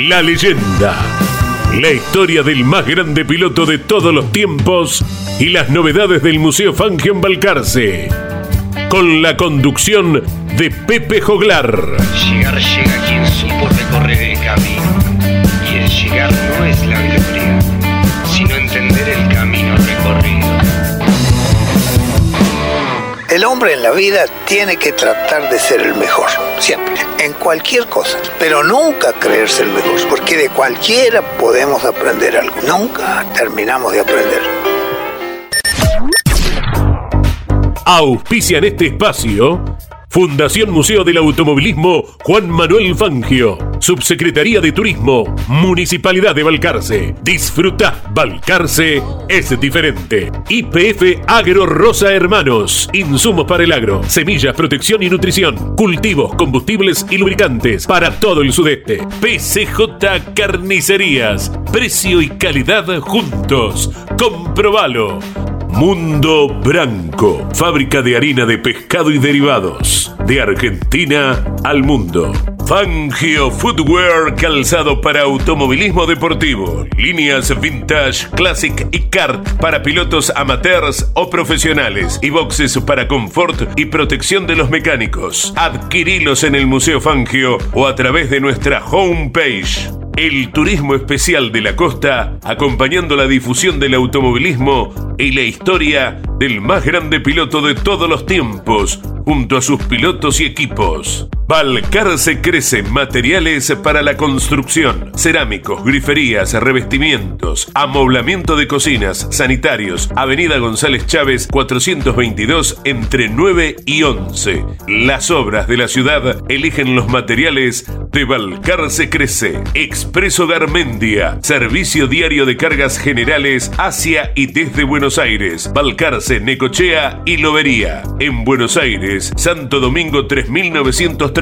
la leyenda. La historia del más grande piloto de todos los tiempos y las novedades del Museo Fangio en Balcarce. Con la conducción de Pepe Joglar. Llegar llega quien supo recorrer el camino. Y el llegar no es la gloria, sino entender el camino recorrido. El hombre en la vida tiene que tratar de ser el mejor, siempre, en cualquier cosa, pero nunca creerse el mejor, porque de cualquiera podemos aprender algo, nunca terminamos de aprender. Auspician este espacio Fundación Museo del Automovilismo Juan Manuel Fangio, Subsecretaría de Turismo, Municipalidad de Balcarce. Disfruta, Balcarce es diferente. IPF Agro Rosa Hermanos, insumos para el agro, semillas, protección y nutrición, cultivos, combustibles y lubricantes para todo el sudeste. PCJ Carnicerías, precio y calidad juntos. Comprobalo. Mundo Branco, fábrica de harina de pescado y derivados, de Argentina al mundo. Fangio Footwear, calzado para automovilismo deportivo, líneas vintage, classic y kart para pilotos amateurs o profesionales y boxes para confort y protección de los mecánicos. Adquirilos en el Museo Fangio o a través de nuestra homepage. El turismo especial de la costa, acompañando la difusión del automovilismo y la historia del más grande piloto de todos los tiempos, junto a sus pilotos y equipos. Balcarce crece materiales para la construcción, cerámicos, griferías, revestimientos, amoblamiento de cocinas, sanitarios, Avenida González Chávez 422 entre 9 y 11. Las obras de la ciudad eligen los materiales de Balcarce Crece. Expreso Garmendia, servicio diario de cargas generales hacia y desde Buenos Aires, Balcarce, Necochea y Lobería. En Buenos Aires, Santo Domingo 3930,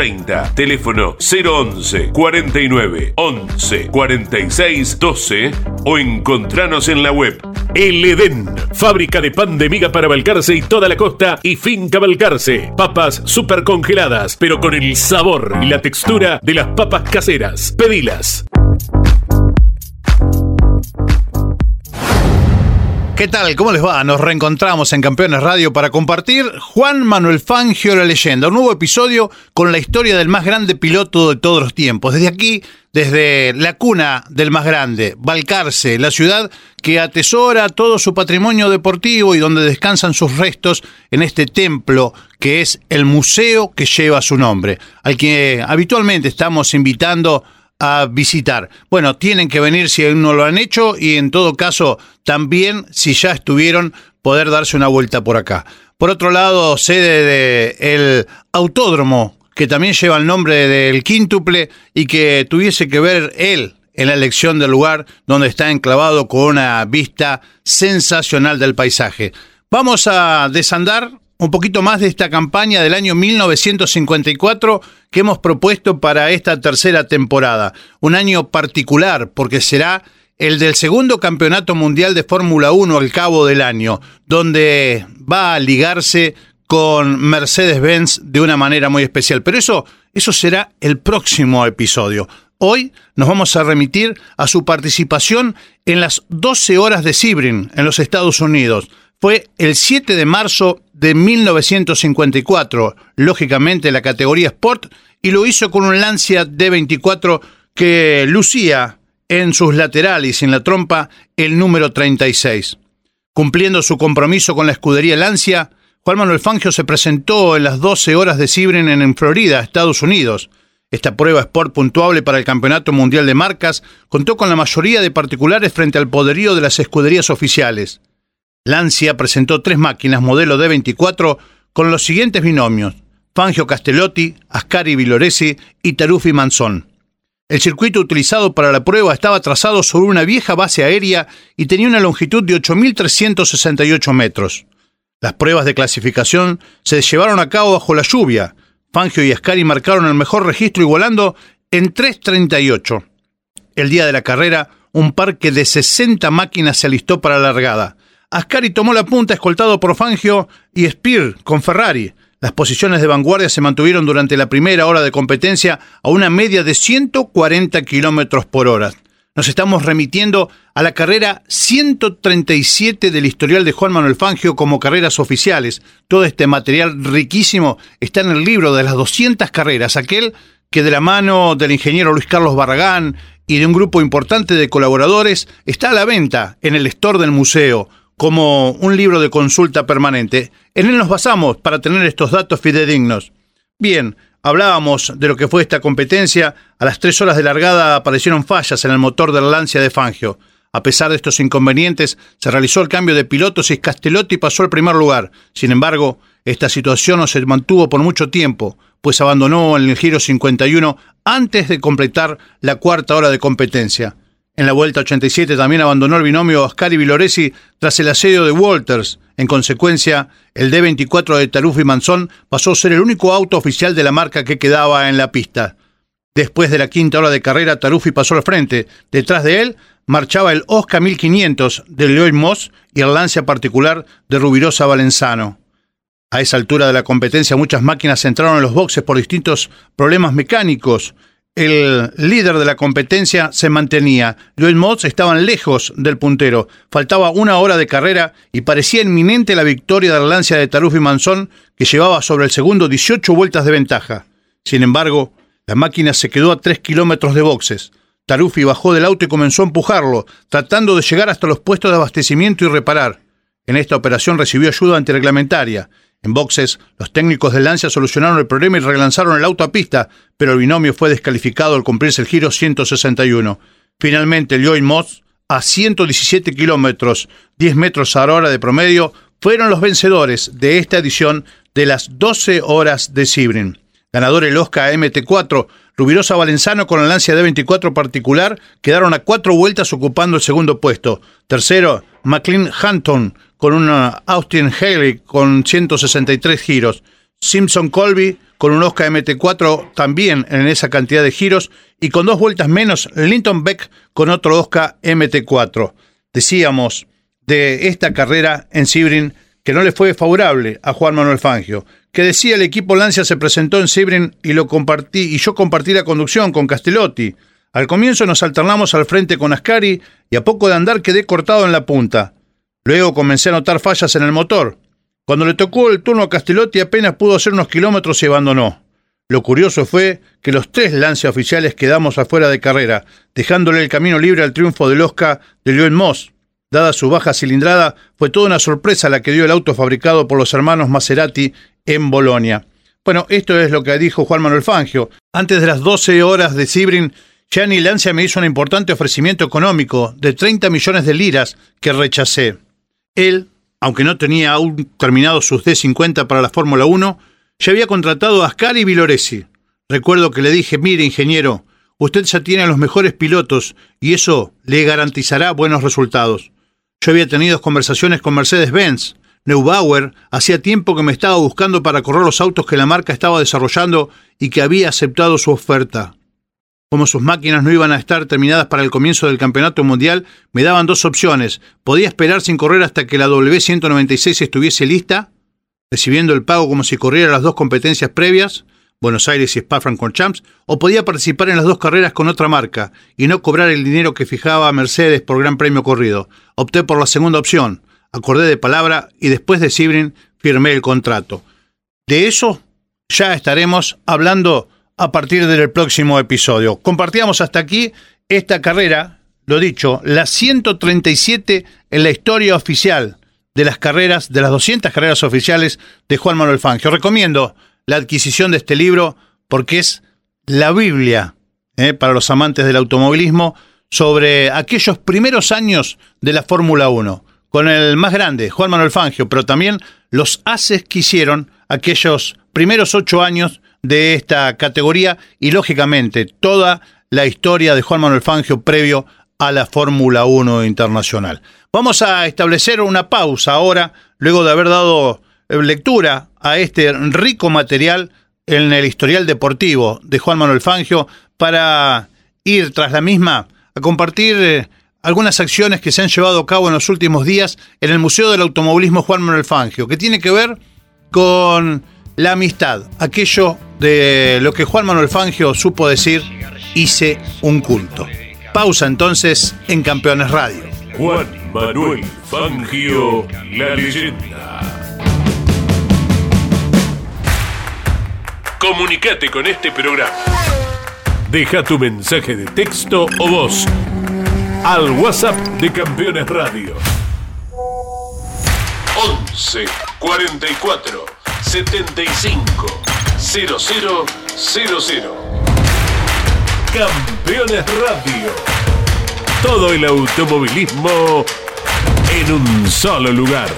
teléfono 011 49 11 46 12 o encontranos en la web. El Edén, fábrica de pan de miga para Balcarce y toda la costa y finca Balcarce. Papas super congeladas, pero con el sabor y la textura de las papas caseras. Pedilas. ¿Qué tal? ¿Cómo les va? Nos reencontramos en Campeones Radio para compartir Juan Manuel Fangio, la leyenda, un nuevo episodio con la historia del más grande piloto de todos los tiempos. Desde aquí, desde la cuna del más grande, Balcarce, la ciudad que atesora todo su patrimonio deportivo y donde descansan sus restos en este templo que es el museo que lleva su nombre, al que habitualmente estamos invitando a visitar. Bueno, tienen que venir si aún no lo han hecho y en todo caso también si ya estuvieron poder darse una vuelta por acá. Por otro lado, sede de el autódromo que también lleva el nombre del quíntuple y que tuviese que ver él en la elección del lugar donde está enclavado con una vista sensacional del paisaje. Vamos a desandar un poquito más de esta campaña del año 1954 que hemos propuesto para esta tercera temporada. Un año particular porque será el del segundo campeonato mundial de Fórmula 1 al cabo del año, donde va a ligarse con Mercedes-Benz de una manera muy especial. Pero eso, eso será el próximo episodio. Hoy nos vamos a remitir a su participación en las 12 horas de Sebring en los Estados Unidos. Fue el 7 de marzo de 1954, lógicamente la categoría Sport, y lo hizo con un Lancia D24 que lucía en sus laterales y en la trompa el número 36. Cumpliendo su compromiso con la escudería Lancia, Juan Manuel Fangio se presentó en las 12 horas de Sibren en Florida, Estados Unidos. Esta prueba Sport puntuable para el Campeonato Mundial de Marcas contó con la mayoría de particulares frente al poderío de las escuderías oficiales. Lancia presentó tres máquinas modelo D24 con los siguientes binomios: Fangio Castellotti, Ascari Viloresi y Tarufi Manzón. El circuito utilizado para la prueba estaba trazado sobre una vieja base aérea y tenía una longitud de 8.368 metros. Las pruebas de clasificación se llevaron a cabo bajo la lluvia. Fangio y Ascari marcaron el mejor registro igualando en 3.38. El día de la carrera, un parque de 60 máquinas se alistó para la largada. Ascari tomó la punta escoltado por Fangio y Spear con Ferrari. Las posiciones de vanguardia se mantuvieron durante la primera hora de competencia a una media de 140 kilómetros por hora nos estamos remitiendo a la carrera 137 del historial de Juan Manuel Fangio como carreras oficiales. Todo este material riquísimo está en el libro de las 200 carreras, aquel que de la mano del ingeniero Luis Carlos Barragán y de un grupo importante de colaboradores está a la venta en el store del museo como un libro de consulta permanente. En él nos basamos para tener estos datos fidedignos. Bien, Hablábamos de lo que fue esta competencia. A las tres horas de largada aparecieron fallas en el motor del Lancia de Fangio. A pesar de estos inconvenientes, se realizó el cambio de pilotos y Castellotti pasó al primer lugar. Sin embargo, esta situación no se mantuvo por mucho tiempo, pues abandonó en el giro 51 antes de completar la cuarta hora de competencia. En la vuelta 87 también abandonó el binomio Ascari Viloresi tras el asedio de Walters. En consecuencia, el D24 de Taruf y Manzón pasó a ser el único auto oficial de la marca que quedaba en la pista. Después de la quinta hora de carrera, Tarufi pasó al frente. Detrás de él marchaba el Oscar 1500 de Lloyd Moss y el Lancia particular de Rubirosa Valenzano. A esa altura de la competencia muchas máquinas entraron en los boxes por distintos problemas mecánicos el líder de la competencia se mantenía. Joel Mods estaban lejos del puntero. Faltaba una hora de carrera y parecía inminente la victoria de la Lancia de Taruf y Manzón, que llevaba sobre el segundo 18 vueltas de ventaja. Sin embargo, la máquina se quedó a 3 kilómetros de boxes. Tarufi bajó del auto y comenzó a empujarlo, tratando de llegar hasta los puestos de abastecimiento y reparar. En esta operación recibió ayuda antirreglamentaria. En boxes, los técnicos de Lancia solucionaron el problema y relanzaron el auto a pista, pero el binomio fue descalificado al cumplirse el giro 161. Finalmente, Lloyd Moss, a 117 kilómetros, 10 metros a hora de promedio, fueron los vencedores de esta edición de las 12 horas de Sibrin. Ganador el Oscar MT4, Rubirosa Valenzano con la Lancia D24 particular quedaron a cuatro vueltas ocupando el segundo puesto. Tercero, McLean Hunton con una Austin Haley con 163 giros. Simpson Colby con un Oscar MT4 también en esa cantidad de giros y con dos vueltas menos Linton Beck con otro Oscar MT4. Decíamos de esta carrera en Sibrin que no le fue favorable a Juan Manuel Fangio, que decía el equipo Lancia se presentó en Sibrin y lo compartí y yo compartí la conducción con Castellotti. Al comienzo nos alternamos al frente con Ascari y a poco de andar quedé cortado en la punta. Luego comencé a notar fallas en el motor. Cuando le tocó el turno a Castellotti apenas pudo hacer unos kilómetros y abandonó. Lo curioso fue que los tres lance oficiales quedamos afuera de carrera, dejándole el camino libre al triunfo del Oscar de Leon Moss. Dada su baja cilindrada, fue toda una sorpresa la que dio el auto fabricado por los hermanos Maserati en Bolonia. Bueno, esto es lo que dijo Juan Manuel Fangio. Antes de las 12 horas de Sibrin, Gianni Lancia me hizo un importante ofrecimiento económico de 30 millones de liras que rechacé. Él, aunque no tenía aún terminado sus D50 para la Fórmula 1, ya había contratado a Ascari Viloresi. Recuerdo que le dije, mire ingeniero, usted ya tiene a los mejores pilotos y eso le garantizará buenos resultados. Yo había tenido conversaciones con Mercedes-Benz. Neubauer hacía tiempo que me estaba buscando para correr los autos que la marca estaba desarrollando y que había aceptado su oferta. Como sus máquinas no iban a estar terminadas para el comienzo del campeonato mundial, me daban dos opciones. Podía esperar sin correr hasta que la W196 estuviese lista, recibiendo el pago como si corriera las dos competencias previas, Buenos Aires y Spa-Francorchamps, o podía participar en las dos carreras con otra marca y no cobrar el dinero que fijaba Mercedes por Gran Premio corrido. Opté por la segunda opción, acordé de palabra y después de Sibrin firmé el contrato. De eso ya estaremos hablando a partir del próximo episodio. Compartíamos hasta aquí esta carrera, lo dicho, la 137 en la historia oficial de las carreras, de las 200 carreras oficiales de Juan Manuel Fangio. Recomiendo la adquisición de este libro porque es la Biblia eh, para los amantes del automovilismo sobre aquellos primeros años de la Fórmula 1, con el más grande, Juan Manuel Fangio, pero también los haces que hicieron aquellos primeros ocho años de esta categoría y, lógicamente, toda la historia de Juan Manuel Fangio previo a la Fórmula 1 internacional. Vamos a establecer una pausa ahora, luego de haber dado lectura a este rico material en el historial deportivo de Juan Manuel Fangio para ir tras la misma a compartir eh, algunas acciones que se han llevado a cabo en los últimos días en el Museo del Automovilismo Juan Manuel Fangio, que tiene que ver con la amistad, aquello de lo que Juan Manuel Fangio supo decir, hice un culto. Pausa entonces en Campeones Radio. Juan Manuel Fangio, la leyenda. Comunicate con este programa. Deja tu mensaje de texto o voz al WhatsApp de Campeones Radio. 11 44 75 0000. Campeones Radio. Todo el automovilismo en un solo lugar.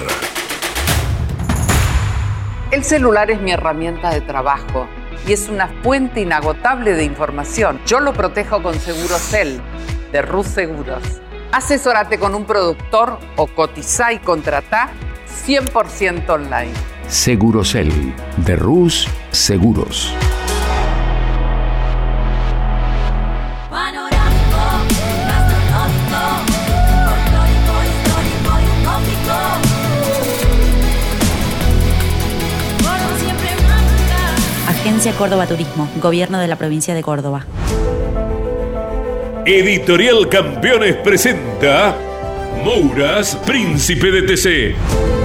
El celular es mi herramienta de trabajo y es una fuente inagotable de información. Yo lo protejo con Segurocel de Rus Seguros. Asesórate con un productor o cotiza y contrata 100% online. Segurocel de Rus Seguros. Agencia Córdoba Turismo, Gobierno de la Provincia de Córdoba. Editorial Campeones presenta Mouras, Príncipe de TC.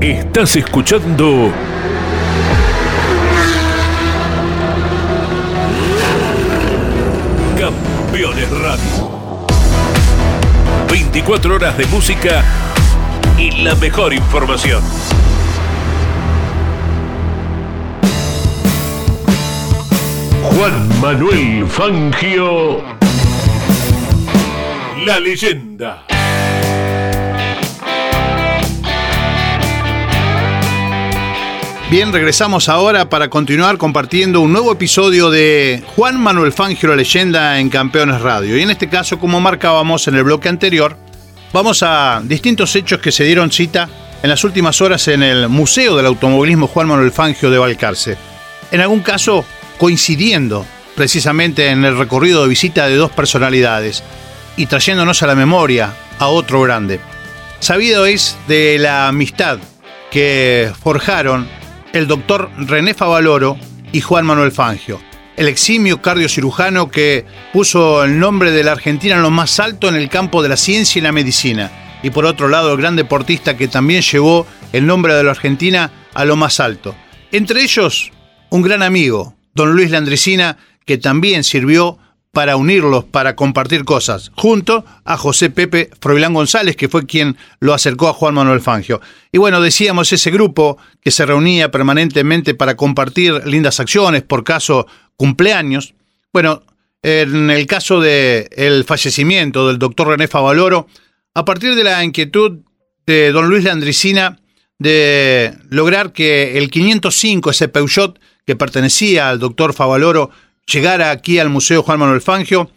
Estás escuchando Campeones Radio. 24 horas de música y la mejor información. Juan Manuel Fangio, la leyenda. Bien, regresamos ahora para continuar compartiendo un nuevo episodio de Juan Manuel Fangio, la leyenda en Campeones Radio. Y en este caso, como marcábamos en el bloque anterior, vamos a distintos hechos que se dieron cita en las últimas horas en el Museo del Automovilismo Juan Manuel Fangio de Valcarce. En algún caso, coincidiendo precisamente en el recorrido de visita de dos personalidades y trayéndonos a la memoria a otro grande. Sabido es de la amistad que forjaron el doctor René Favaloro y Juan Manuel Fangio, el eximio cardiocirujano que puso el nombre de la Argentina en lo más alto en el campo de la ciencia y la medicina, y por otro lado el gran deportista que también llevó el nombre de la Argentina a lo más alto. Entre ellos, un gran amigo, don Luis Landresina, que también sirvió para unirlos, para compartir cosas, junto a José Pepe Froilán González, que fue quien lo acercó a Juan Manuel Fangio. Y bueno, decíamos ese grupo que se reunía permanentemente para compartir lindas acciones, por caso cumpleaños. Bueno, en el caso del el fallecimiento del doctor René Favaloro, a partir de la inquietud de don Luis Landricina de lograr que el 505, ese Peugeot que pertenecía al doctor Favaloro, llegara aquí al Museo Juan Manuel Fangio,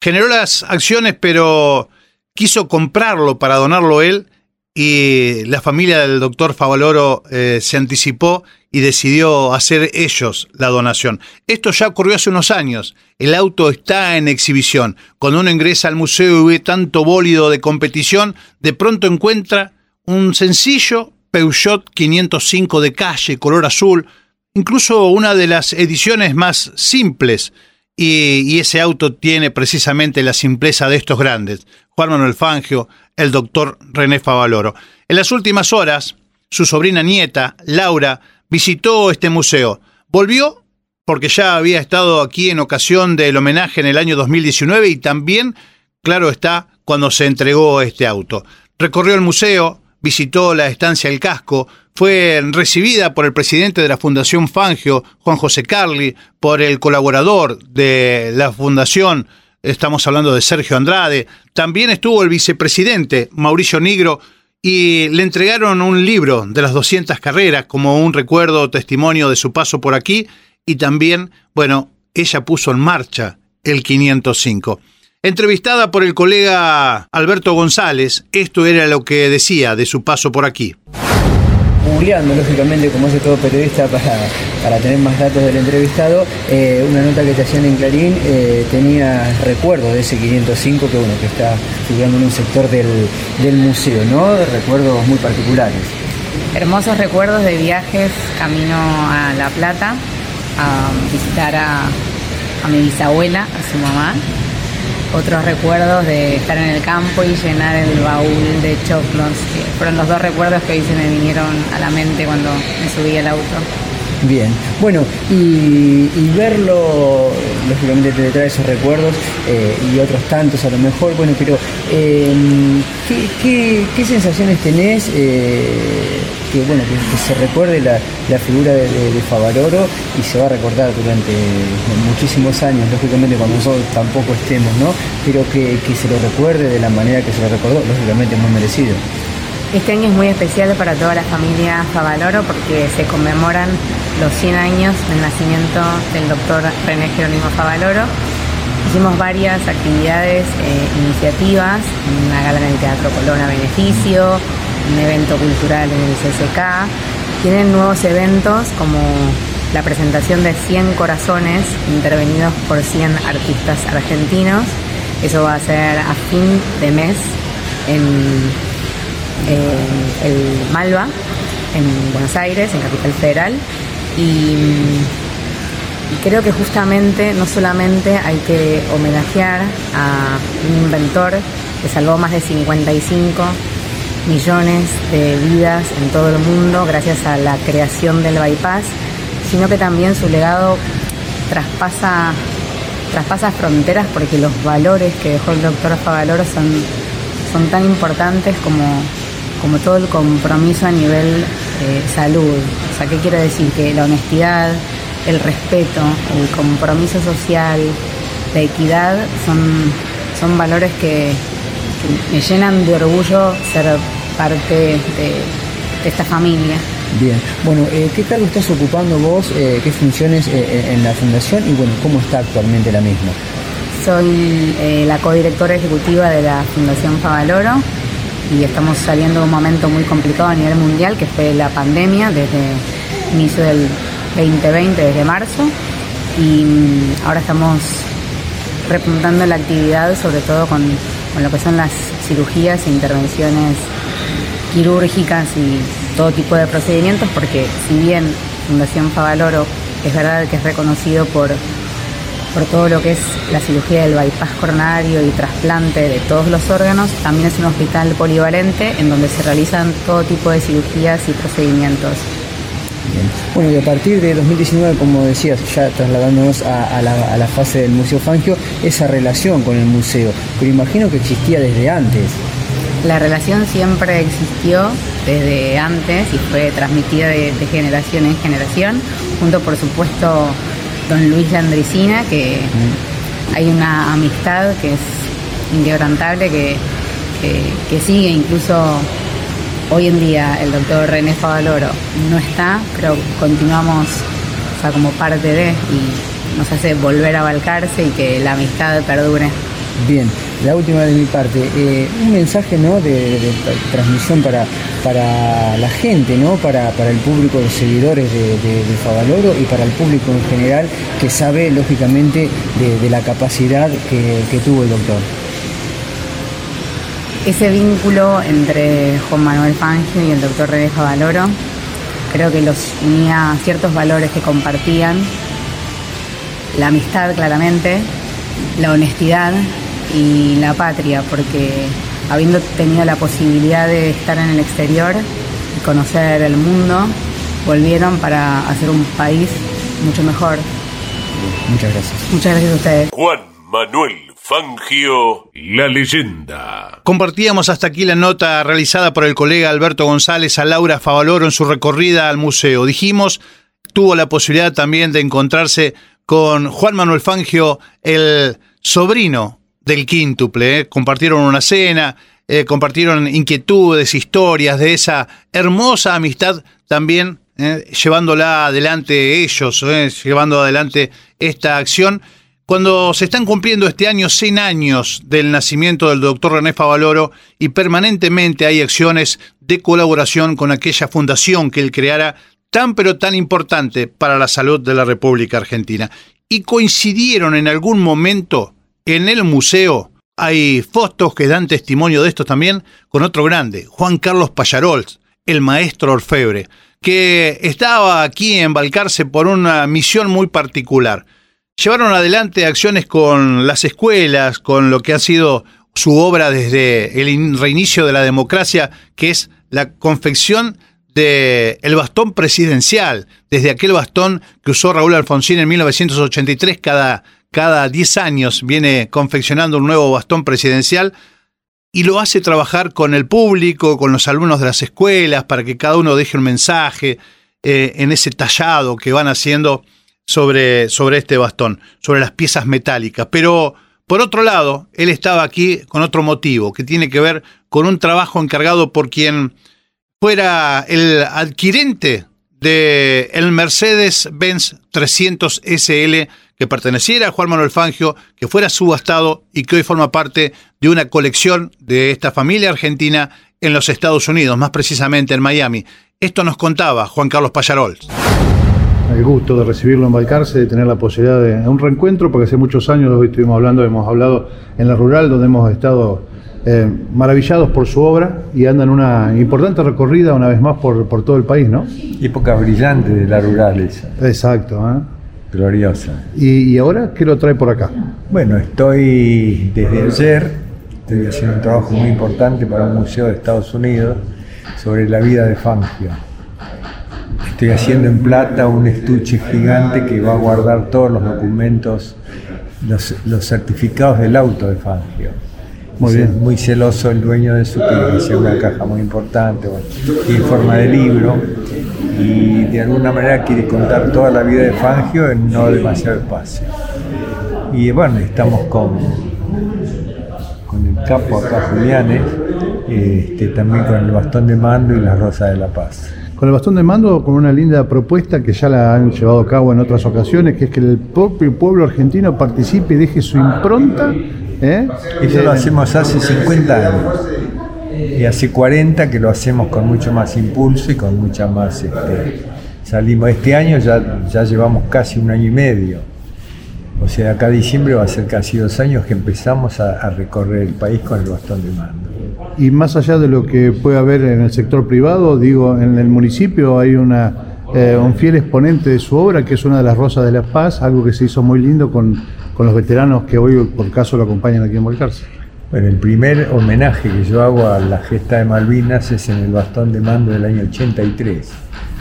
generó las acciones, pero quiso comprarlo para donarlo él y la familia del doctor Favaloro eh, se anticipó y decidió hacer ellos la donación. Esto ya ocurrió hace unos años. El auto está en exhibición. Cuando uno ingresa al museo y ve tanto bólido de competición, de pronto encuentra un sencillo Peugeot 505 de calle, color azul, incluso una de las ediciones más simples. Y, ese auto tiene precisamente la simpleza de estos grandes. Juan Manuel Fangio, el doctor René Favaloro. En las últimas horas, su sobrina nieta, Laura, visitó este museo. Volvió porque ya había estado aquí en ocasión del homenaje en el año 2019 y también, claro está, cuando se entregó este auto. Recorrió el museo, visitó la estancia El Casco, fue recibida por el presidente de la Fundación Fangio, Juan José Carli, por el colaborador de la Fundación, estamos hablando de Sergio Andrade, también estuvo el vicepresidente Mauricio Nigro, y le entregaron un libro de las 200 carreras como un recuerdo testimonio de su paso por aquí y también, bueno, ella puso en marcha el 505. Entrevistada por el colega Alberto González, esto era lo que decía de su paso por aquí googleando, lógicamente, como hace todo periodista para, para tener más datos del entrevistado, eh, una nota que te hacían en Clarín eh, tenía recuerdos de ese 505 que, bueno, que está figurando en un sector del, museo, ¿no? Recuerdos muy particulares. Hermosos recuerdos de viajes camino a La Plata, a visitar a, a mi bisabuela, a su mamá, otros recuerdos de estar en el campo y llenar el baúl de choclos, que fueron los dos recuerdos que hoy se me vinieron a la mente cuando me subí al auto. Bien, bueno, y, verlo, lógicamente te trae esos recuerdos eh, y otros tantos a lo mejor, bueno, pero em, ¿qué, sensaciones tenés eh, que, bueno, que, se recuerde la, figura de, Favaloro y se va a recordar durante muchísimos años, lógicamente cuando nosotros tampoco estemos, ¿no? Pero que, que se lo recuerde de la manera que se lo recordó, lógicamente muy merecido. Este año es muy especial para toda la familia Favaloro porque se conmemoran los 100 años del nacimiento del doctor René Jerónimo Favaloro. Hicimos varias actividades, eh, iniciativas, una gala en el Teatro Colón a beneficio, un evento cultural en el CCK. Tienen nuevos eventos como la presentación de 100 corazones intervenidos por 100 artistas argentinos. Eso va a ser a fin de mes en el Malva, en Buenos Aires, en Capital Federal. Y, creo que justamente no solamente hay que homenajear a un inventor que salvó más de 55 millones de vidas en todo el mundo gracias a la creación del bypass, sino que también su legado traspasa, traspasa fronteras porque los valores que dejó el doctor Favaloro son, son tan importantes como como todo el compromiso a nivel eh, salud. O sea, ¿qué quiero decir? Que la honestidad, el respeto, el compromiso social, la equidad son, son valores que, me llenan de orgullo ser parte de, esta familia. Bien, bueno, eh, ¿qué cargo estás ocupando vos? Eh, ¿Qué funciones en la fundación y bueno, cómo está actualmente la misma? Soy la codirectora ejecutiva de la Fundación Favaloro y estamos saliendo de un momento muy complicado a nivel mundial, que fue la pandemia desde inicio del 2020, desde marzo, y mm, ahora estamos repuntando la actividad, sobre todo con, lo que son las cirugías e intervenciones quirúrgicas y todo tipo de procedimientos, porque si bien Fundación Favaloro es verdad que es reconocido por por todo lo que es la cirugía del bypass coronario y trasplante de todos los órganos. También es un hospital polivalente en donde se realizan todo tipo de cirugías y procedimientos. Bueno, y a partir de 2019, como decías, ya trasladándonos a, la, a, la, fase del Museo Fangio, esa relación con el museo, pero imagino que existía desde antes. La relación siempre existió desde antes y fue transmitida de, de generación en generación, junto por supuesto don Luis Landricina, que hay una amistad que es inquebrantable, que, que, sigue incluso hoy en día el doctor René Favaloro. No está, pero continuamos o sea, como parte de y nos hace volver a Balcarce y que la amistad perdure. Bien, la última de mi parte, eh, un mensaje ¿no? de, transmisión para, para la gente, ¿no? para, el público de seguidores de, Favaloro y para el público en general que sabe lógicamente de, la capacidad que, tuvo el doctor. Ese vínculo entre Juan Manuel Fangio y el doctor René Favaloro creo que los unía ciertos valores que compartían, la amistad claramente, la honestidad y la patria, porque habiendo tenido la posibilidad de estar en el exterior y conocer el mundo, volvieron para hacer un país mucho mejor. Muchas gracias. Muchas gracias a ustedes. Juan Manuel Fangio, la leyenda. Compartíamos hasta aquí la nota realizada por el colega Alberto González a Laura Favaloro en su recorrida al museo. Dijimos, tuvo la posibilidad también de encontrarse con Juan Manuel Fangio, el sobrino del quíntuple. ¿eh? Compartieron una cena, eh, compartieron inquietudes, historias de esa hermosa amistad también, ¿eh? llevándola adelante ellos, llevando adelante esta acción. Cuando se están cumpliendo este año 100 años del nacimiento del doctor René Favaloro y permanentemente hay acciones de colaboración con aquella fundación que él creara tan pero tan importante para la salud de la República Argentina. Y coincidieron en algún momento en el museo hay fotos que dan testimonio de esto también con otro grande, Juan Carlos Payarols, el maestro orfebre, que estaba aquí en Balcarce por una misión muy particular. Llevaron adelante acciones con las escuelas, con lo que ha sido su obra desde el reinicio de la democracia, que es la confección del el bastón presidencial, desde aquel bastón que usó Raúl Alfonsín en 1983 cada cada 10 años viene confeccionando un nuevo bastón presidencial y lo hace trabajar con el público, con los alumnos de las escuelas, para que cada uno deje un mensaje eh, en ese tallado que van haciendo sobre, sobre este bastón, sobre las piezas metálicas. Pero, por otro lado, él estaba aquí con otro motivo, que tiene que ver con un trabajo encargado por quien fuera el adquirente de el Mercedes-Benz 300 SL que perteneciera a Juan Manuel Fangio, que fuera subastado y que hoy forma parte de una colección de esta familia argentina en los Estados Unidos, más precisamente en Miami. Esto nos contaba Juan Carlos Payarol. El gusto de recibirlo en Balcarce, de tener la posibilidad de un reencuentro, porque hace muchos años hoy estuvimos hablando, hemos hablado en la rural, donde hemos estado eh, maravillados por su obra y andan una importante recorrida una vez más por, por todo el país, ¿no? Época brillante de la rural esa. Exacto, ¿eh? Gloriosa. ¿Y, ahora qué lo trae por acá? Bueno, estoy desde ayer, estoy haciendo un trabajo muy importante para un museo de Estados Unidos sobre la vida de Fangio. Estoy haciendo en plata un estuche gigante que va a guardar todos los documentos, los, los certificados del auto de Fangio. Muy, bien. muy celoso el dueño de su que una caja muy importante, y en forma de libro y de alguna manera quiere contar toda la vida de Fangio en no demasiado espacio. Y bueno, estamos con, con el capo acá, Julianes, este, también con el bastón de mando y la rosa de la paz. Con el bastón de mando, con una linda propuesta que ya la han llevado a cabo en otras ocasiones, que es que el propio pueblo argentino participe y deje su impronta. ¿Eh? Eso lo hacemos hace 50 años y hace 40 que lo hacemos con mucho más impulso y con mucha más... Este, salimos este año, ya, ya llevamos casi un año y medio. O sea, acá diciembre va a ser casi dos años que empezamos a, recorrer el país con el bastón de mando. Y más allá de lo que puede haber en el sector privado, digo, en el municipio hay una, eh, un fiel exponente de su obra, que es una de las Rosas de la Paz, algo que se hizo muy lindo con, con los veteranos que hoy por caso lo acompañan aquí en Volcarse. Bueno, el primer homenaje que yo hago a la gesta de Malvinas es en el bastón de mando del año 83.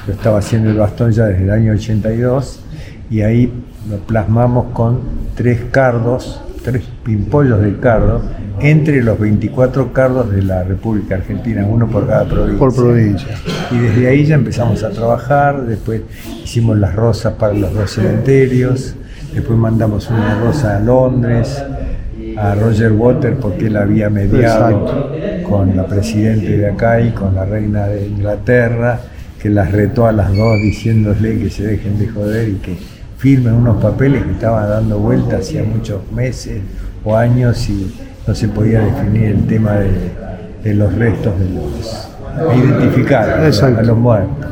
Yo estaba haciendo el bastón ya desde el año 82 y ahí lo plasmamos con tres cardos, tres pimpollos de cardo, entre los 24 cardos de la República Argentina, uno por cada provincia. Por provincia. Y desde ahí ya empezamos a trabajar, después hicimos las rosas para los dos cementerios, Después mandamos una rosa a Londres, a Roger Water porque él había mediado con la presidente de acá y con la reina de Inglaterra, que las retó a las dos diciéndole que se dejen de joder y que firmen unos papeles que estaban dando vuelta hacía muchos meses o años y no se podía definir el tema de, los restos de los identificar a los muertos.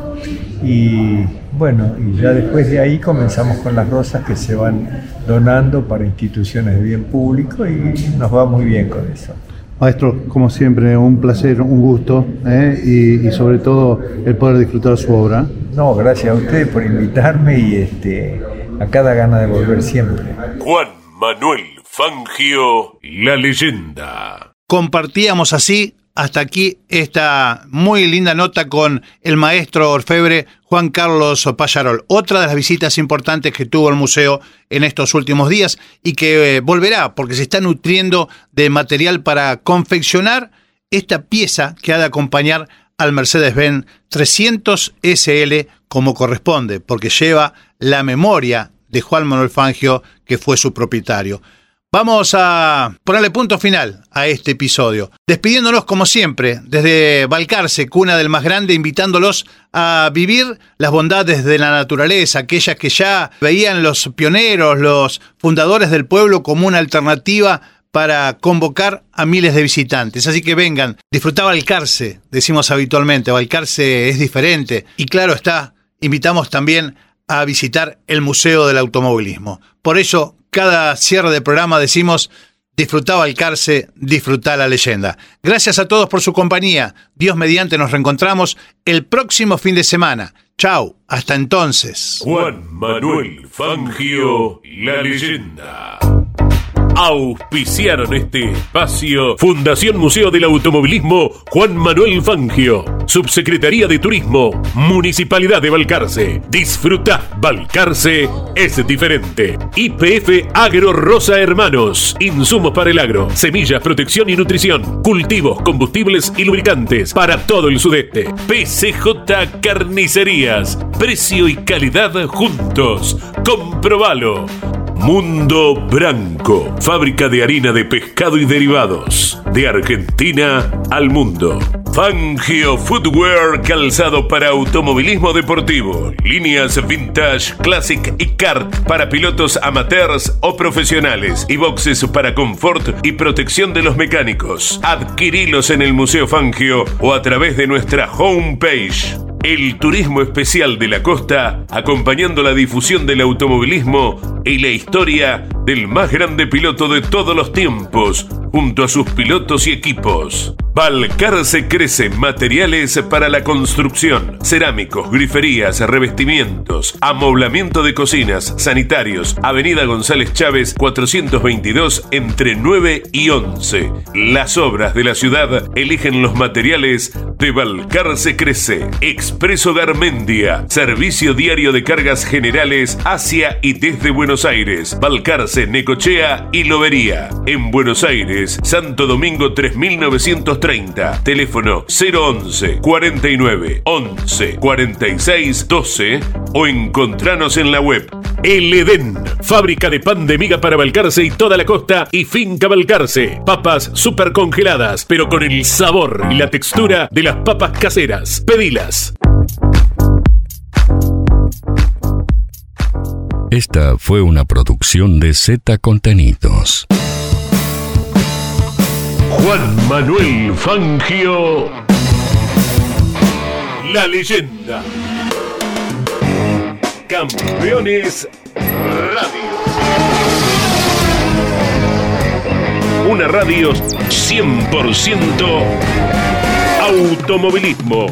Y bueno, y ya después de ahí comenzamos con las rosas que se van donando para instituciones de bien público y nos va muy bien con eso. Maestro, como siempre, un placer, un gusto ¿eh? y, sobre todo el poder disfrutar su obra. No, gracias a ustedes por invitarme y este, a cada gana de volver siempre. Juan Manuel Fangio, la leyenda. Compartíamos así hasta aquí esta muy linda nota con el maestro orfebre Juan Carlos Payarol. Otra de las visitas importantes que tuvo el museo en estos últimos días y que eh, volverá porque se está nutriendo de material para confeccionar esta pieza que ha de acompañar al Mercedes-Benz 300 SL como corresponde, porque lleva la memoria de Juan Manuel Fangio, que fue su propietario. Vamos a ponerle punto final a este episodio, despidiéndonos como siempre desde Balcarce, cuna del más grande, invitándolos a vivir las bondades de la naturaleza, aquellas que ya veían los pioneros, los fundadores del pueblo como una alternativa para convocar a miles de visitantes. Así que vengan, disfrutar Balcarce, decimos habitualmente, Balcarce es diferente y claro está, invitamos también a visitar el Museo del Automovilismo. Por eso, cada cierre de programa decimos, disfrutaba el Carce, disfrutar la leyenda. Gracias a todos por su compañía. Dios mediante nos reencontramos el próximo fin de semana. Chao, hasta entonces. Juan Manuel Fangio, la leyenda. Auspiciaron este espacio Fundación Museo del Automovilismo Juan Manuel Fangio, Subsecretaría de Turismo, Municipalidad de Balcarce. Disfruta, Balcarce es diferente. IPF Agro Rosa Hermanos, insumos para el agro, semillas, protección y nutrición, cultivos, combustibles y lubricantes para todo el sudeste. PCJ Carnicerías, precio y calidad juntos. Comprobalo. Mundo Branco, fábrica de harina de pescado y derivados, de Argentina al mundo. Fangio Footwear, calzado para automovilismo deportivo, líneas vintage, classic y kart para pilotos amateurs o profesionales y boxes para confort y protección de los mecánicos. Adquirilos en el Museo Fangio o a través de nuestra homepage el turismo especial de la costa, acompañando la difusión del automovilismo y la historia del más grande piloto de todos los tiempos, junto a sus pilotos y equipos. Balcarce crece materiales para la construcción, cerámicos, griferías, revestimientos, amoblamiento de cocinas, sanitarios, Avenida González Chávez 422 entre 9 y 11. Las obras de la ciudad eligen los materiales de Balcarce Crece. Expreso Garmendia, servicio diario de cargas generales hacia y desde Buenos Aires, Balcarce, Necochea y Lobería. En Buenos Aires, Santo Domingo 3930, teléfono 011 49 11 46 12 o encontranos en la web. El Edén, fábrica de pan de miga para Balcarce y toda la costa y finca Balcarce. Papas super congeladas, pero con el sabor y la textura de las papas caseras. Pedilas. Esta fue una producción de Z Contenidos. Juan Manuel Fangio, la leyenda. Campeones Radio. Una radio 100% automovilismo.